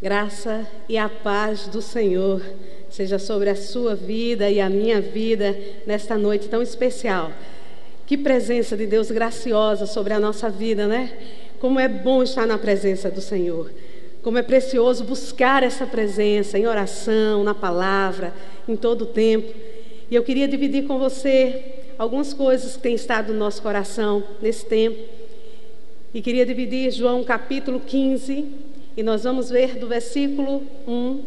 Graça e a paz do Senhor seja sobre a sua vida e a minha vida nesta noite tão especial. Que presença de Deus graciosa sobre a nossa vida, né? Como é bom estar na presença do Senhor. Como é precioso buscar essa presença em oração, na palavra, em todo o tempo. E eu queria dividir com você algumas coisas que têm estado no nosso coração nesse tempo. E queria dividir João capítulo 15, e nós vamos ver do versículo 1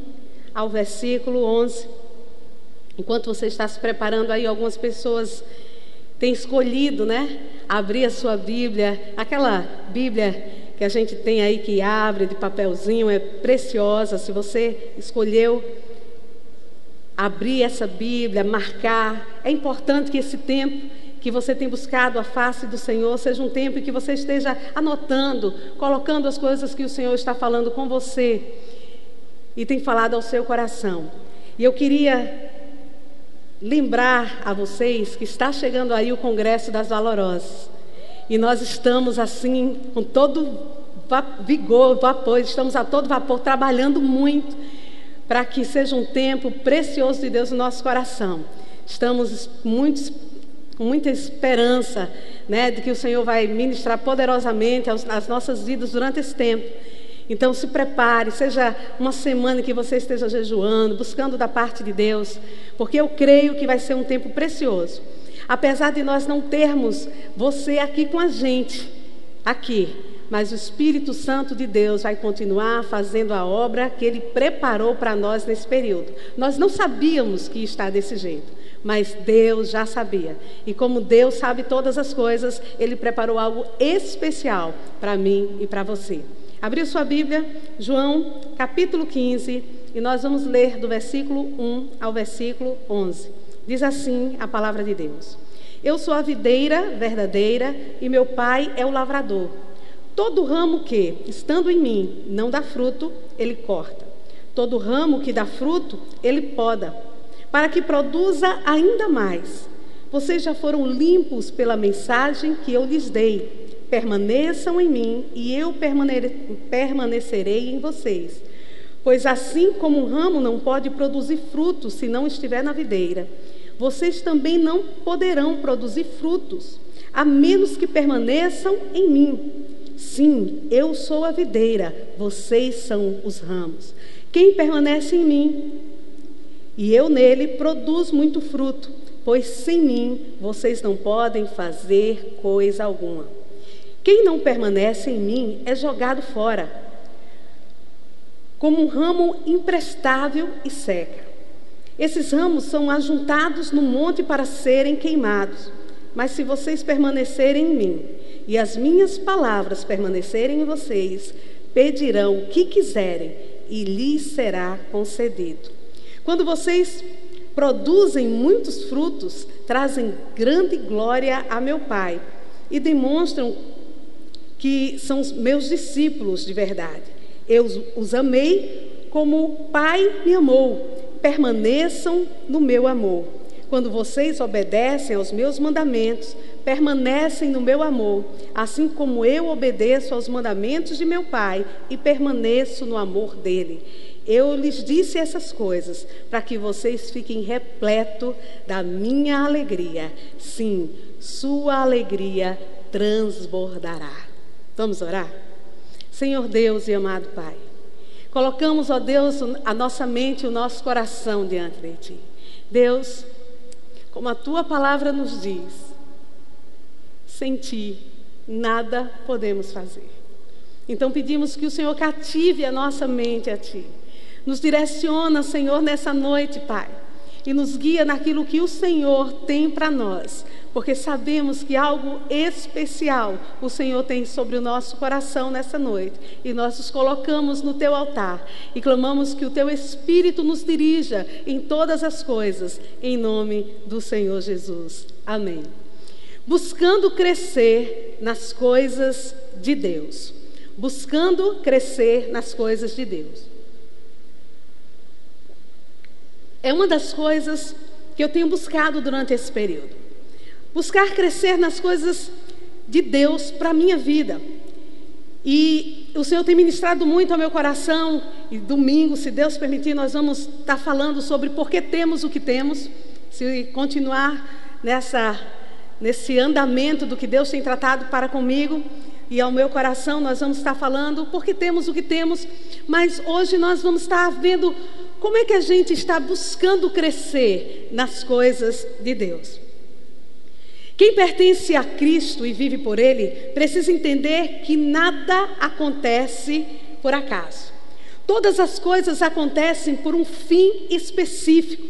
ao versículo 11. Enquanto você está se preparando aí, algumas pessoas têm escolhido, né? Abrir a sua Bíblia, aquela Bíblia que a gente tem aí que abre de papelzinho, é preciosa. Se você escolheu abrir essa Bíblia, marcar, é importante que esse tempo que você tem buscado a face do Senhor, seja um tempo em que você esteja anotando, colocando as coisas que o Senhor está falando com você e tem falado ao seu coração. E eu queria lembrar a vocês que está chegando aí o Congresso das Valorosas. E nós estamos assim, com todo vigor, vapor, estamos a todo vapor, trabalhando muito para que seja um tempo precioso de Deus no nosso coração. Estamos muito com muita esperança né, de que o Senhor vai ministrar poderosamente as nossas vidas durante esse tempo. Então se prepare, seja uma semana que você esteja jejuando, buscando da parte de Deus, porque eu creio que vai ser um tempo precioso. Apesar de nós não termos você aqui com a gente, aqui, mas o Espírito Santo de Deus vai continuar fazendo a obra que ele preparou para nós nesse período. Nós não sabíamos que estar desse jeito mas Deus já sabia. E como Deus sabe todas as coisas, Ele preparou algo especial para mim e para você. Abriu sua Bíblia, João capítulo 15, e nós vamos ler do versículo 1 ao versículo 11. Diz assim a palavra de Deus: Eu sou a videira verdadeira e meu pai é o lavrador. Todo ramo que, estando em mim, não dá fruto, ele corta. Todo ramo que dá fruto, ele poda para que produza ainda mais. Vocês já foram limpos pela mensagem que eu lhes dei. Permaneçam em mim e eu permanecerei em vocês. Pois assim como um ramo não pode produzir frutos se não estiver na videira, vocês também não poderão produzir frutos, a menos que permaneçam em mim. Sim, eu sou a videira, vocês são os ramos. Quem permanece em mim e eu nele produzo muito fruto, pois sem mim vocês não podem fazer coisa alguma. Quem não permanece em mim é jogado fora, como um ramo imprestável e seca. Esses ramos são ajuntados no monte para serem queimados. Mas se vocês permanecerem em mim e as minhas palavras permanecerem em vocês, pedirão o que quiserem e lhes será concedido. Quando vocês produzem muitos frutos, trazem grande glória a meu Pai e demonstram que são meus discípulos de verdade. Eu os amei como o Pai me amou. Permaneçam no meu amor. Quando vocês obedecem aos meus mandamentos, permanecem no meu amor, assim como eu obedeço aos mandamentos de meu Pai e permaneço no amor dele. Eu lhes disse essas coisas para que vocês fiquem repleto da minha alegria. Sim, sua alegria transbordará. Vamos orar? Senhor Deus e amado Pai, colocamos, ó Deus, a nossa mente e o nosso coração diante de Ti. Deus, como a Tua palavra nos diz, sem Ti nada podemos fazer. Então pedimos que o Senhor cative a nossa mente a Ti nos direciona, Senhor, nessa noite, Pai, e nos guia naquilo que o Senhor tem para nós, porque sabemos que algo especial o Senhor tem sobre o nosso coração nessa noite, e nós nos colocamos no teu altar e clamamos que o teu Espírito nos dirija em todas as coisas, em nome do Senhor Jesus. Amém. Buscando crescer nas coisas de Deus. Buscando crescer nas coisas de Deus. É uma das coisas que eu tenho buscado durante esse período. Buscar crescer nas coisas de Deus para a minha vida. E o Senhor tem ministrado muito ao meu coração e domingo, se Deus permitir, nós vamos estar falando sobre por que temos o que temos. Se continuar nessa, nesse andamento do que Deus tem tratado para comigo e ao meu coração, nós vamos estar falando por que temos o que temos. Mas hoje nós vamos estar vendo como é que a gente está buscando crescer nas coisas de Deus. Quem pertence a Cristo e vive por Ele precisa entender que nada acontece por acaso. Todas as coisas acontecem por um fim específico.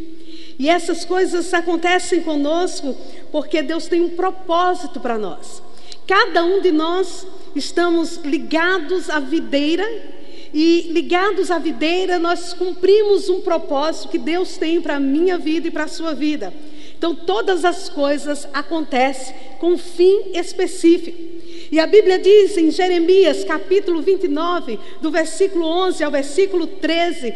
E essas coisas acontecem conosco porque Deus tem um propósito para nós. Cada um de nós estamos ligados à videira e ligados à videira nós cumprimos um propósito que Deus tem para a minha vida e para a sua vida. Então, todas as coisas acontecem com um fim específico. E a Bíblia diz em Jeremias, capítulo 29, do versículo 11 ao versículo 13,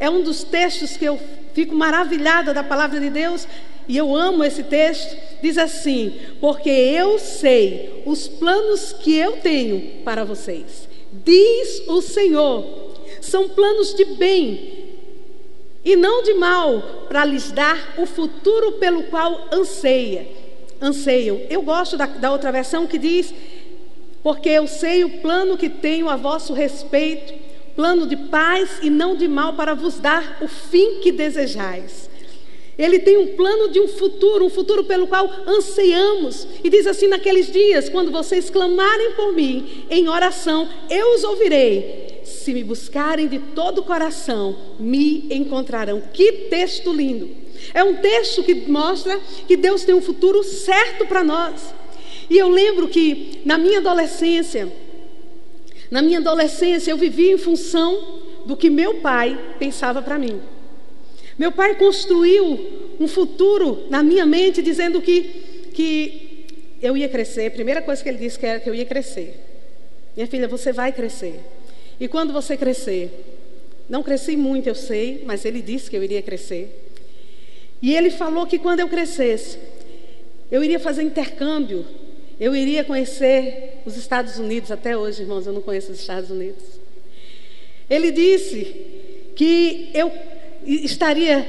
é um dos textos que eu fico maravilhada da palavra de Deus, e eu amo esse texto. Diz assim: Porque eu sei os planos que eu tenho para vocês, diz o Senhor, são planos de bem e não de mal, para lhes dar o futuro pelo qual anseia, anseiam. Eu gosto da, da outra versão que diz: Porque eu sei o plano que tenho a vosso respeito, plano de paz e não de mal, para vos dar o fim que desejais. Ele tem um plano de um futuro, um futuro pelo qual anseiamos. E diz assim: naqueles dias, quando vocês clamarem por mim em oração, eu os ouvirei se me buscarem de todo o coração, me encontrarão. Que texto lindo! É um texto que mostra que Deus tem um futuro certo para nós. E eu lembro que na minha adolescência, na minha adolescência, eu vivia em função do que meu pai pensava para mim. Meu pai construiu um futuro na minha mente, dizendo que, que eu ia crescer. A primeira coisa que ele disse que era que eu ia crescer. Minha filha, você vai crescer. E quando você crescer? Não cresci muito, eu sei, mas ele disse que eu iria crescer. E ele falou que quando eu crescesse, eu iria fazer intercâmbio, eu iria conhecer os Estados Unidos. Até hoje, irmãos, eu não conheço os Estados Unidos. Ele disse que eu estaria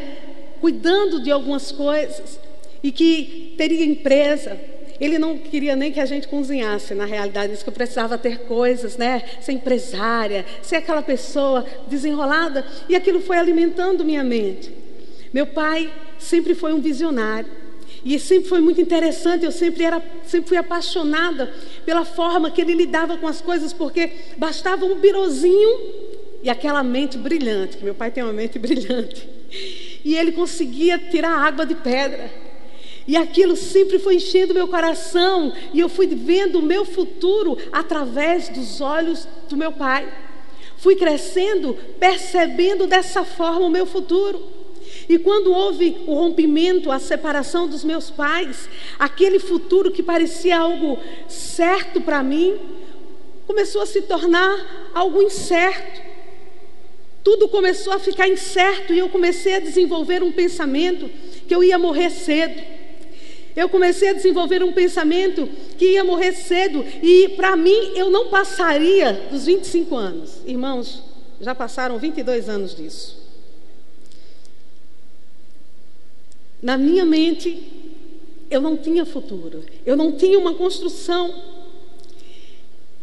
cuidando de algumas coisas e que teria empresa ele não queria nem que a gente cozinhasse, na realidade, disse que eu precisava ter coisas, né? Ser empresária, ser aquela pessoa desenrolada. E aquilo foi alimentando minha mente. Meu pai sempre foi um visionário. E sempre foi muito interessante, eu sempre, era, sempre fui apaixonada pela forma que ele lidava com as coisas, porque bastava um birozinho e aquela mente brilhante, que meu pai tem uma mente brilhante. E ele conseguia tirar água de pedra. E aquilo sempre foi enchendo meu coração, e eu fui vendo o meu futuro através dos olhos do meu pai. Fui crescendo, percebendo dessa forma o meu futuro. E quando houve o rompimento, a separação dos meus pais, aquele futuro que parecia algo certo para mim, começou a se tornar algo incerto. Tudo começou a ficar incerto e eu comecei a desenvolver um pensamento que eu ia morrer cedo eu comecei a desenvolver um pensamento que ia morrer cedo e para mim eu não passaria dos 25 anos. Irmãos, já passaram 22 anos disso. Na minha mente, eu não tinha futuro, eu não tinha uma construção.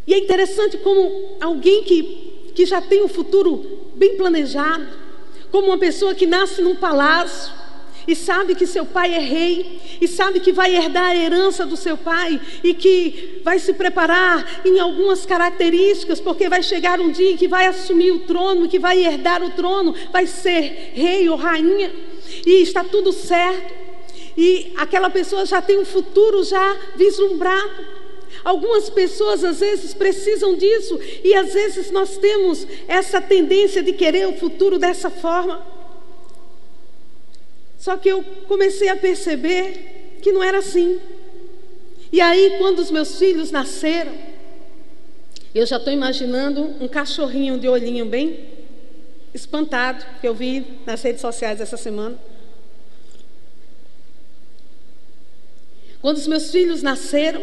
E é interessante como alguém que, que já tem um futuro bem planejado, como uma pessoa que nasce num palácio, e sabe que seu pai é rei, e sabe que vai herdar a herança do seu pai, e que vai se preparar em algumas características, porque vai chegar um dia em que vai assumir o trono, que vai herdar o trono, vai ser rei ou rainha, e está tudo certo, e aquela pessoa já tem um futuro já vislumbrado. Algumas pessoas às vezes precisam disso, e às vezes nós temos essa tendência de querer o futuro dessa forma. Só que eu comecei a perceber que não era assim. E aí, quando os meus filhos nasceram, eu já estou imaginando um cachorrinho de olhinho bem espantado, que eu vi nas redes sociais essa semana. Quando os meus filhos nasceram,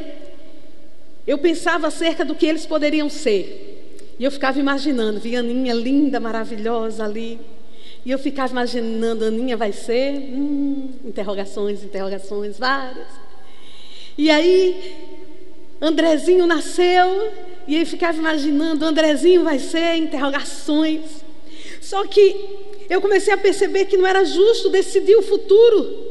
eu pensava acerca do que eles poderiam ser. E eu ficava imaginando, via Aninha linda, maravilhosa ali. E eu ficava imaginando, Aninha vai ser? Hum, interrogações, interrogações, várias. E aí, Andrezinho nasceu, e eu ficava imaginando, Andrezinho vai ser? Interrogações. Só que eu comecei a perceber que não era justo decidir o futuro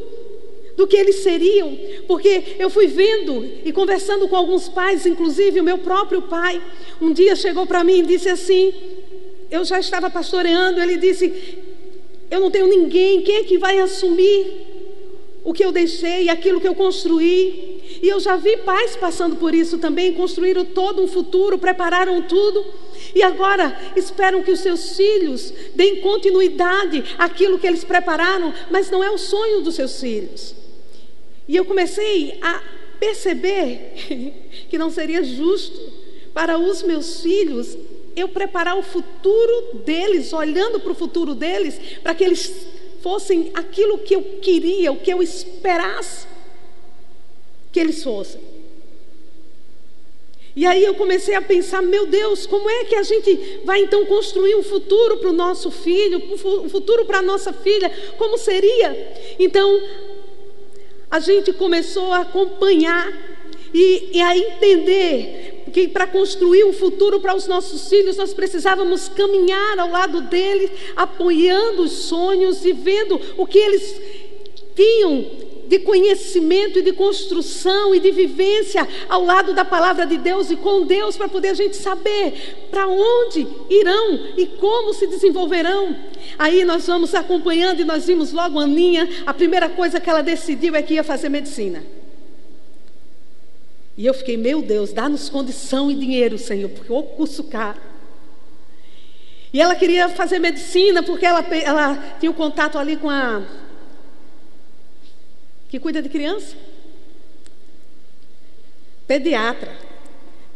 do que eles seriam, porque eu fui vendo e conversando com alguns pais, inclusive o meu próprio pai, um dia chegou para mim e disse assim: eu já estava pastoreando, ele disse: eu não tenho ninguém, quem é que vai assumir o que eu deixei, aquilo que eu construí? E eu já vi pais passando por isso também, construíram todo um futuro, prepararam tudo. E agora esperam que os seus filhos deem continuidade àquilo que eles prepararam, mas não é o sonho dos seus filhos. E eu comecei a perceber que não seria justo para os meus filhos eu preparar o futuro deles, olhando para o futuro deles, para que eles fossem aquilo que eu queria, o que eu esperasse que eles fossem. E aí eu comecei a pensar, meu Deus, como é que a gente vai então construir um futuro para o nosso filho, um futuro para a nossa filha? Como seria? Então, a gente começou a acompanhar e, e a entender que para construir um futuro para os nossos filhos, nós precisávamos caminhar ao lado deles, apoiando os sonhos e vendo o que eles tinham de conhecimento e de construção e de vivência ao lado da palavra de Deus e com Deus para poder a gente saber para onde irão e como se desenvolverão. Aí nós vamos acompanhando e nós vimos logo a Aninha, a primeira coisa que ela decidiu é que ia fazer medicina. E eu fiquei, meu Deus, dá-nos condição e dinheiro, Senhor, porque o curso caro. E ela queria fazer medicina porque ela, ela tinha o um contato ali com a que cuida de criança? Pediatra.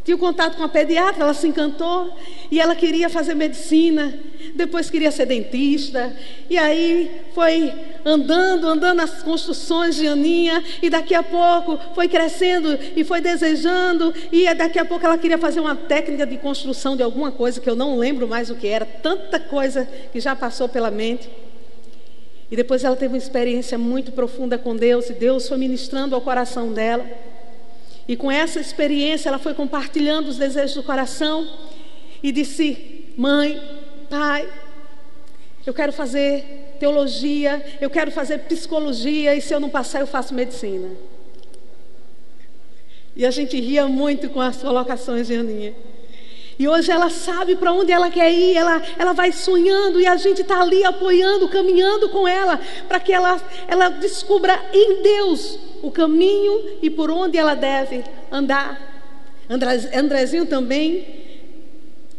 Tinha contato com a pediatra, ela se encantou e ela queria fazer medicina, depois queria ser dentista, e aí foi andando, andando nas construções de Aninha, e daqui a pouco foi crescendo e foi desejando, e daqui a pouco ela queria fazer uma técnica de construção de alguma coisa que eu não lembro mais o que era, tanta coisa que já passou pela mente. E depois ela teve uma experiência muito profunda com Deus e Deus foi ministrando ao coração dela. E com essa experiência ela foi compartilhando os desejos do coração e disse: Mãe, pai, eu quero fazer teologia, eu quero fazer psicologia e se eu não passar eu faço medicina. E a gente ria muito com as colocações de Aninha. E hoje ela sabe para onde ela quer ir, ela, ela vai sonhando e a gente está ali apoiando, caminhando com ela, para que ela, ela descubra em Deus o caminho e por onde ela deve andar. Andrezinho também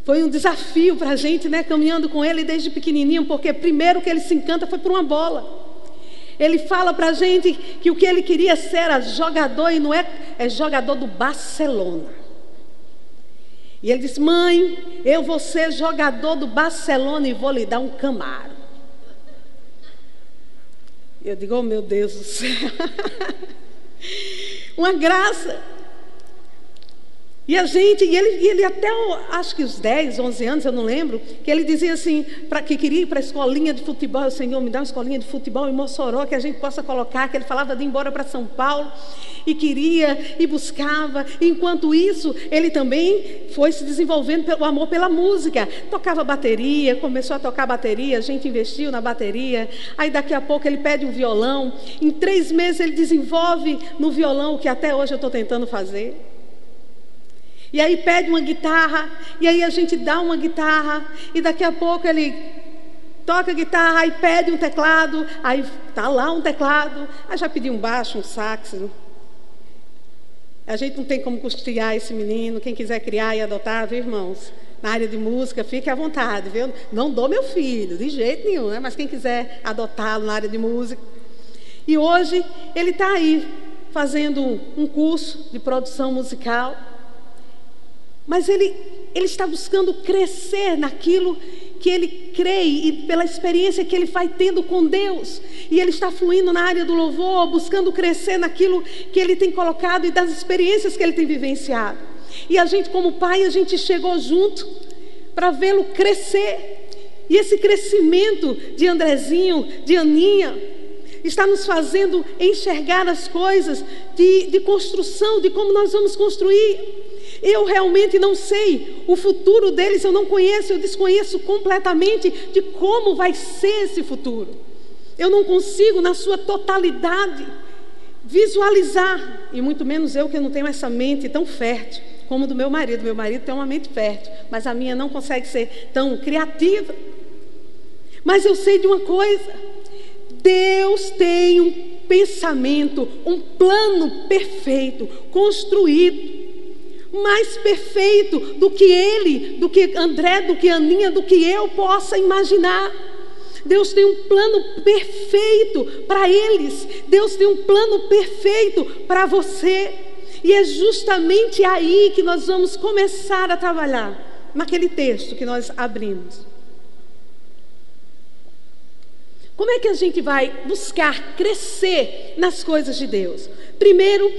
foi um desafio para a gente, né? Caminhando com ele desde pequenininho, porque primeiro que ele se encanta foi por uma bola. Ele fala para a gente que o que ele queria ser era jogador e não é, é jogador do Barcelona. E ele disse: Mãe, eu vou ser jogador do Barcelona e vou lhe dar um camaro. Eu digo: Oh meu Deus do céu. Uma graça. E a gente, e ele, e ele até, acho que os 10, 11 anos, eu não lembro, que ele dizia assim, para que queria ir para a escolinha de futebol, o Senhor me dá uma escolinha de futebol em Mossoró, que a gente possa colocar, que ele falava de ir embora para São Paulo, e queria, e buscava, enquanto isso, ele também foi se desenvolvendo pelo amor pela música, tocava bateria, começou a tocar bateria, a gente investiu na bateria, aí daqui a pouco ele pede um violão, em três meses ele desenvolve no violão o que até hoje eu estou tentando fazer, e aí pede uma guitarra, e aí a gente dá uma guitarra, e daqui a pouco ele toca a guitarra, aí pede um teclado, aí tá lá um teclado, aí já pediu um baixo, um sax. A gente não tem como custear esse menino, quem quiser criar e adotar, viu, irmãos? Na área de música, fique à vontade, viu? Não dou meu filho, de jeito nenhum, né? mas quem quiser adotá-lo na área de música. E hoje ele está aí fazendo um curso de produção musical. Mas ele, ele está buscando crescer naquilo que ele crê e pela experiência que ele vai tendo com Deus. E ele está fluindo na área do louvor, buscando crescer naquilo que ele tem colocado e das experiências que ele tem vivenciado. E a gente, como pai, a gente chegou junto para vê-lo crescer. E esse crescimento de Andrezinho, de Aninha, está nos fazendo enxergar as coisas de, de construção, de como nós vamos construir. Eu realmente não sei o futuro deles, eu não conheço, eu desconheço completamente de como vai ser esse futuro. Eu não consigo, na sua totalidade, visualizar, e muito menos eu que não tenho essa mente tão fértil como do meu marido. Meu marido tem uma mente fértil, mas a minha não consegue ser tão criativa. Mas eu sei de uma coisa: Deus tem um pensamento, um plano perfeito, construído, mais perfeito do que ele, do que André, do que Aninha, do que eu possa imaginar. Deus tem um plano perfeito para eles. Deus tem um plano perfeito para você. E é justamente aí que nós vamos começar a trabalhar, naquele texto que nós abrimos. Como é que a gente vai buscar crescer nas coisas de Deus? Primeiro,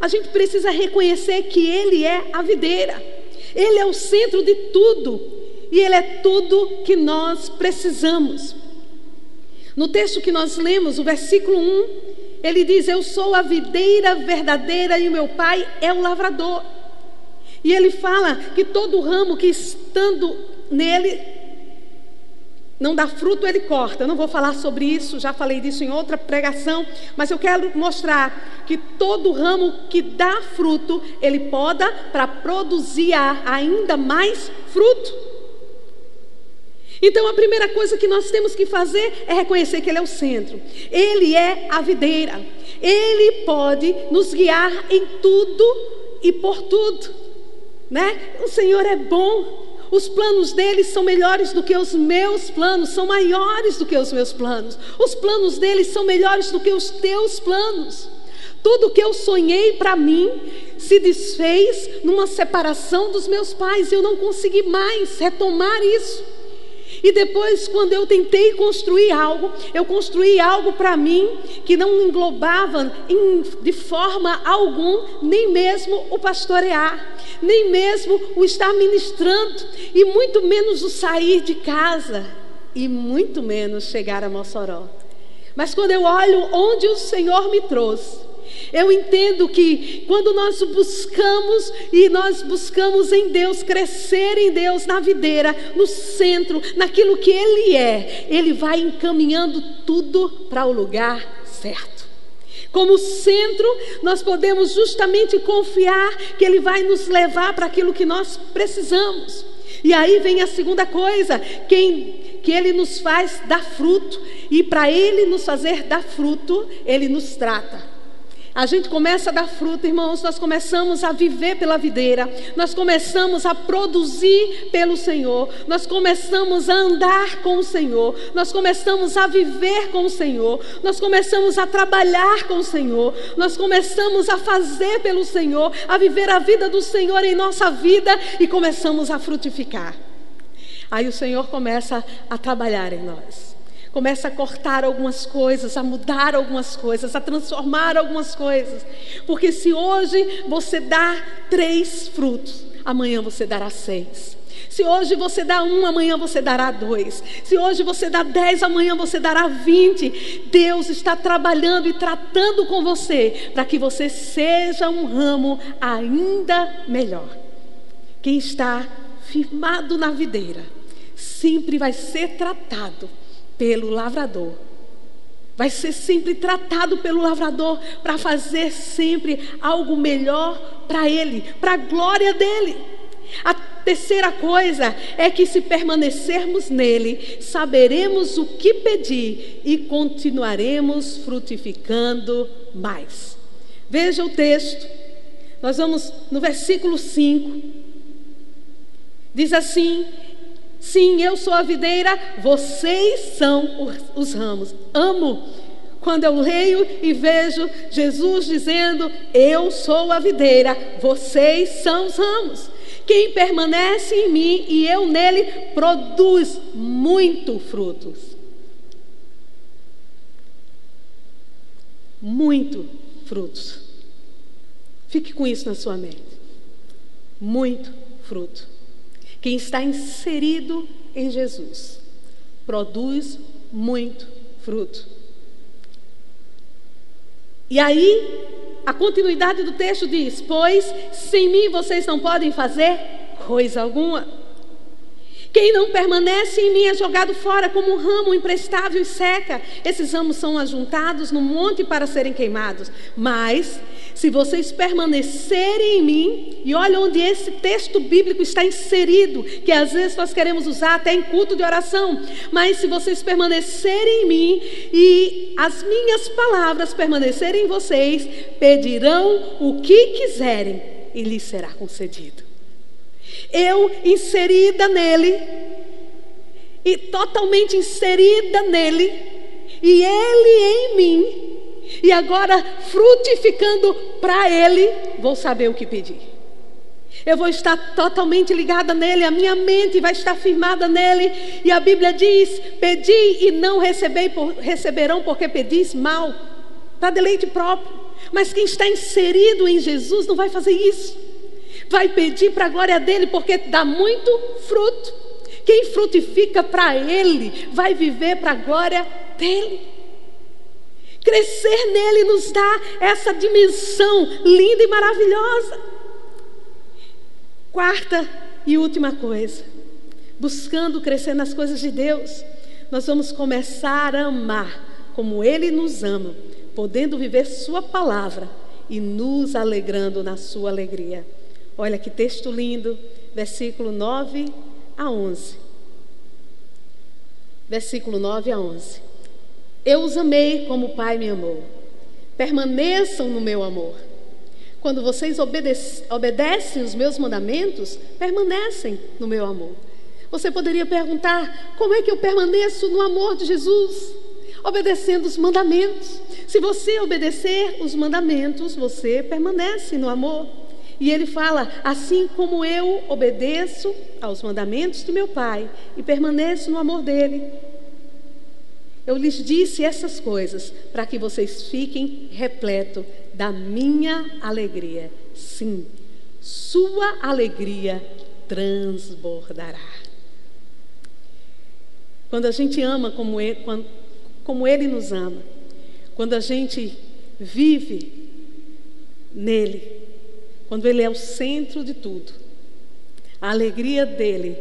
a gente precisa reconhecer que Ele é a videira, Ele é o centro de tudo e Ele é tudo que nós precisamos. No texto que nós lemos, o versículo 1, ele diz: Eu sou a videira verdadeira e o meu pai é o lavrador. E ele fala que todo ramo que estando nele não dá fruto, ele corta. Eu não vou falar sobre isso, já falei disso em outra pregação, mas eu quero mostrar que todo ramo que dá fruto, ele poda para produzir ainda mais fruto. Então a primeira coisa que nós temos que fazer é reconhecer que Ele é o centro. Ele é a videira. Ele pode nos guiar em tudo e por tudo. Né? O Senhor é bom. Os planos dele são melhores do que os meus planos, são maiores do que os meus planos. Os planos dele são melhores do que os teus planos. Tudo que eu sonhei para mim se desfez numa separação dos meus pais. Eu não consegui mais retomar isso. E depois, quando eu tentei construir algo, eu construí algo para mim que não englobava em, de forma alguma nem mesmo o pastorear, nem mesmo o estar ministrando, e muito menos o sair de casa, e muito menos chegar a Mossoró. Mas quando eu olho onde o Senhor me trouxe, eu entendo que quando nós buscamos e nós buscamos em Deus, crescer em Deus, na videira, no centro, naquilo que Ele é, Ele vai encaminhando tudo para o lugar certo. Como centro, nós podemos justamente confiar que Ele vai nos levar para aquilo que nós precisamos. E aí vem a segunda coisa, quem que ele nos faz dar fruto, e para ele nos fazer dar fruto, ele nos trata. A gente começa a dar fruto, irmãos, nós começamos a viver pela videira, nós começamos a produzir pelo Senhor, nós começamos a andar com o Senhor, nós começamos a viver com o Senhor, nós começamos a trabalhar com o Senhor, nós começamos a fazer pelo Senhor, a viver a vida do Senhor em nossa vida e começamos a frutificar. Aí o Senhor começa a trabalhar em nós. Começa a cortar algumas coisas, a mudar algumas coisas, a transformar algumas coisas. Porque se hoje você dá três frutos, amanhã você dará seis. Se hoje você dá um, amanhã você dará dois. Se hoje você dá dez, amanhã você dará vinte. Deus está trabalhando e tratando com você para que você seja um ramo ainda melhor. Quem está firmado na videira sempre vai ser tratado pelo lavrador. Vai ser sempre tratado pelo lavrador para fazer sempre algo melhor para ele, para a glória dele. A terceira coisa é que se permanecermos nele, saberemos o que pedir e continuaremos frutificando mais. Veja o texto. Nós vamos no versículo 5. Diz assim: Sim, eu sou a videira, vocês são os ramos. Amo quando eu leio e vejo Jesus dizendo: Eu sou a videira, vocês são os ramos. Quem permanece em mim e eu nele produz muito frutos. Muito frutos. Fique com isso na sua mente. Muito fruto. Quem está inserido em Jesus produz muito fruto. E aí, a continuidade do texto diz: Pois sem mim vocês não podem fazer coisa alguma. Quem não permanece em mim é jogado fora como um ramo imprestável e seca. Esses ramos são ajuntados no monte para serem queimados. Mas, se vocês permanecerem em mim, e olha onde esse texto bíblico está inserido, que às vezes nós queremos usar até em culto de oração. Mas se vocês permanecerem em mim e as minhas palavras permanecerem em vocês, pedirão o que quiserem e lhes será concedido. Eu inserida nele, e totalmente inserida nele, e ele em mim, e agora frutificando para ele, vou saber o que pedir. Eu vou estar totalmente ligada nele, a minha mente vai estar firmada nele. E a Bíblia diz: Pedi e não recebei, receberão, porque pedis mal, para deleite próprio. Mas quem está inserido em Jesus não vai fazer isso vai pedir para a glória dele, porque dá muito fruto. Quem frutifica para ele vai viver para a glória dele. Crescer nele nos dá essa dimensão linda e maravilhosa. Quarta e última coisa, buscando crescer nas coisas de Deus, nós vamos começar a amar como Ele nos ama, podendo viver Sua palavra e nos alegrando na Sua alegria. Olha que texto lindo, versículo 9 a 11. Versículo 9 a 11. Eu os amei como o Pai me amou. Permaneçam no meu amor. Quando vocês obedecem os meus mandamentos, permanecem no meu amor. Você poderia perguntar: como é que eu permaneço no amor de Jesus? Obedecendo os mandamentos. Se você obedecer os mandamentos, você permanece no amor. E ele fala: assim como eu obedeço aos mandamentos de meu Pai e permaneço no amor dele. Eu lhes disse essas coisas para que vocês fiquem repleto da minha alegria. Sim, sua alegria transbordará. Quando a gente ama como ele, como ele nos ama, quando a gente vive nele, quando Ele é o centro de tudo, a alegria dele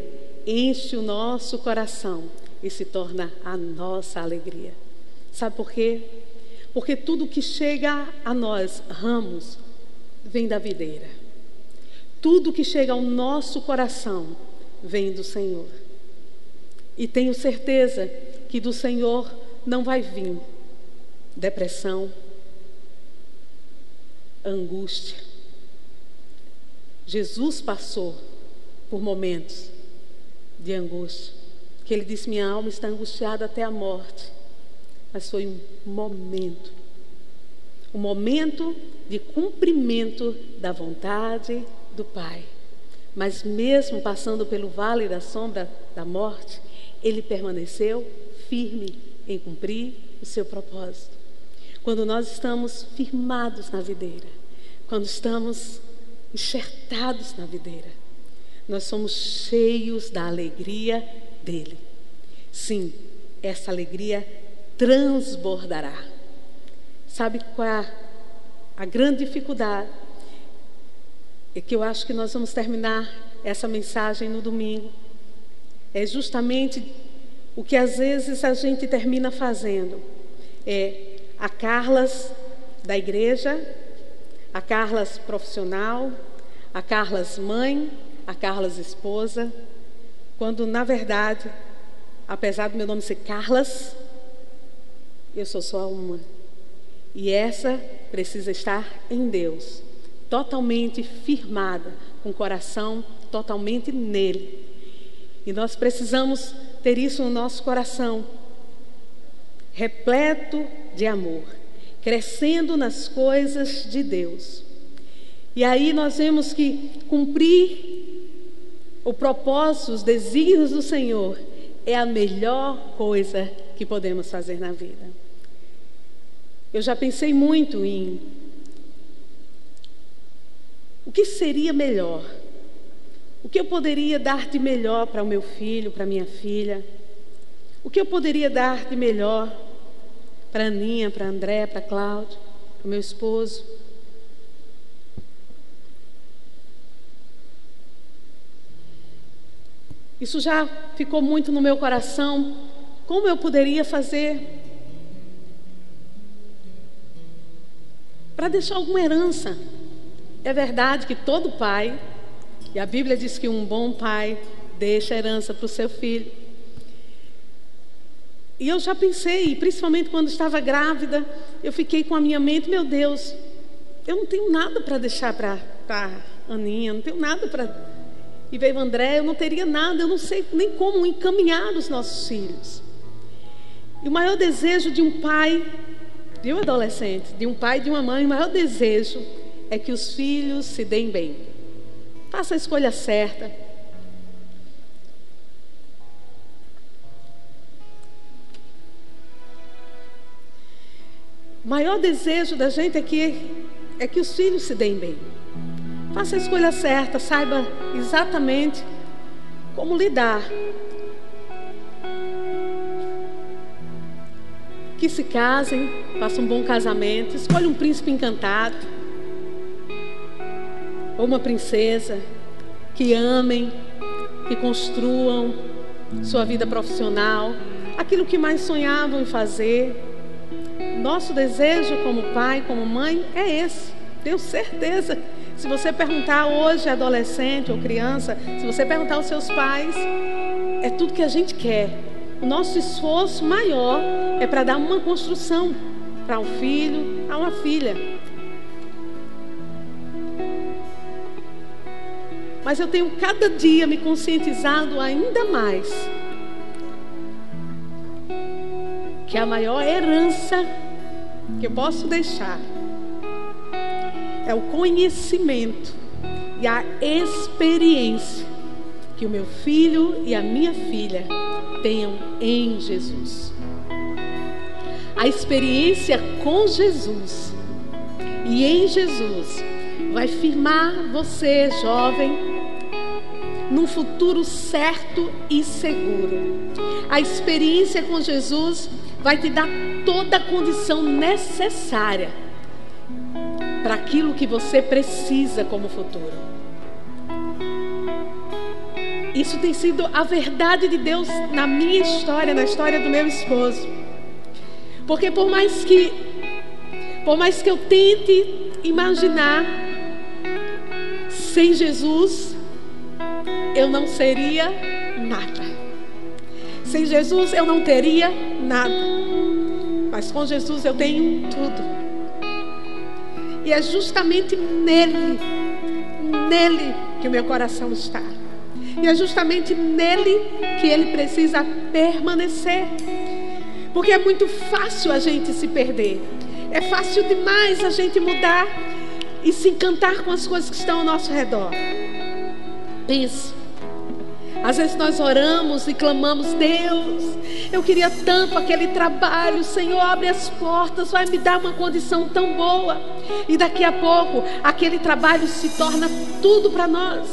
enche o nosso coração e se torna a nossa alegria. Sabe por quê? Porque tudo que chega a nós, ramos, vem da videira. Tudo que chega ao nosso coração vem do Senhor. E tenho certeza que do Senhor não vai vir depressão, angústia, Jesus passou por momentos de angústia, que ele disse: Minha alma está angustiada até a morte. Mas foi um momento, um momento de cumprimento da vontade do Pai. Mas mesmo passando pelo vale da sombra da morte, ele permaneceu firme em cumprir o seu propósito. Quando nós estamos firmados na videira, quando estamos enxertados na videira. Nós somos cheios da alegria dele. Sim, essa alegria transbordará. Sabe qual é a grande dificuldade? É que eu acho que nós vamos terminar essa mensagem no domingo. É justamente o que às vezes a gente termina fazendo. É a Carlas da igreja a Carlas profissional, a Carlas mãe, a Carlas esposa, quando na verdade, apesar do meu nome ser Carlas, eu sou só uma. E essa precisa estar em Deus, totalmente firmada, com o coração totalmente nele. E nós precisamos ter isso no nosso coração, repleto de amor crescendo nas coisas de Deus. E aí nós vemos que cumprir o propósito, os desígnios do Senhor é a melhor coisa que podemos fazer na vida. Eu já pensei muito em o que seria melhor O que eu poderia dar de melhor para o meu filho, para minha filha? O que eu poderia dar de melhor para Aninha, para André, para a Cláudia, para o meu esposo? Isso já ficou muito no meu coração. Como eu poderia fazer para deixar alguma herança? É verdade que todo pai, e a Bíblia diz que um bom pai deixa herança para o seu filho. E eu já pensei, principalmente quando estava grávida, eu fiquei com a minha mente, meu Deus, eu não tenho nada para deixar para a Aninha, não tenho nada para e veio André, eu não teria nada, eu não sei nem como encaminhar os nossos filhos. E o maior desejo de um pai, de um adolescente, de um pai e de uma mãe, o maior desejo é que os filhos se deem bem. Faça a escolha certa. O maior desejo da gente é que, é que os filhos se deem bem. Faça a escolha certa, saiba exatamente como lidar. Que se casem, façam um bom casamento, escolha um príncipe encantado ou uma princesa, que amem, que construam sua vida profissional, aquilo que mais sonhavam em fazer. Nosso desejo como pai, como mãe é esse. Tenho certeza se você perguntar hoje, adolescente ou criança, se você perguntar aos seus pais, é tudo que a gente quer. O nosso esforço maior é para dar uma construção para um filho, a uma filha. Mas eu tenho cada dia me conscientizado ainda mais que a maior herança que eu posso deixar é o conhecimento e a experiência que o meu filho e a minha filha tenham em Jesus. A experiência com Jesus e em Jesus vai firmar você, jovem, num futuro certo e seguro. A experiência com Jesus vai te dar toda a condição necessária aquilo que você precisa como futuro. Isso tem sido a verdade de Deus na minha história, na história do meu esposo. Porque por mais que por mais que eu tente imaginar sem Jesus, eu não seria nada. Sem Jesus eu não teria nada. Mas com Jesus eu tenho tudo. E é justamente nele, nele que o meu coração está. E é justamente nele que ele precisa permanecer. Porque é muito fácil a gente se perder. É fácil demais a gente mudar e se encantar com as coisas que estão ao nosso redor. Pense. Às vezes nós oramos e clamamos, Deus, eu queria tanto aquele trabalho, Senhor, abre as portas, vai me dar uma condição tão boa. E daqui a pouco, aquele trabalho se torna tudo para nós.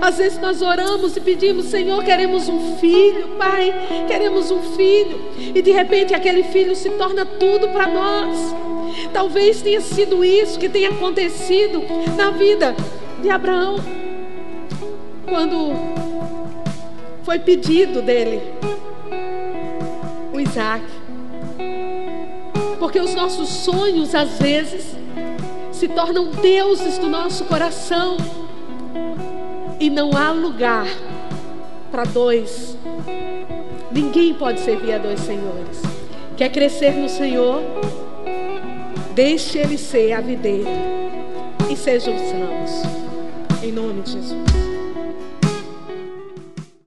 Às vezes nós oramos e pedimos, Senhor, queremos um filho, Pai, queremos um filho. E de repente aquele filho se torna tudo para nós. Talvez tenha sido isso que tenha acontecido na vida de Abraão quando foi pedido dele Isaac. Porque os nossos sonhos, às vezes, se tornam deuses do nosso coração. E não há lugar para dois. Ninguém pode servir a dois senhores. Quer crescer no Senhor? Deixe Ele ser a videira e sejam os ramos. Em nome de Jesus.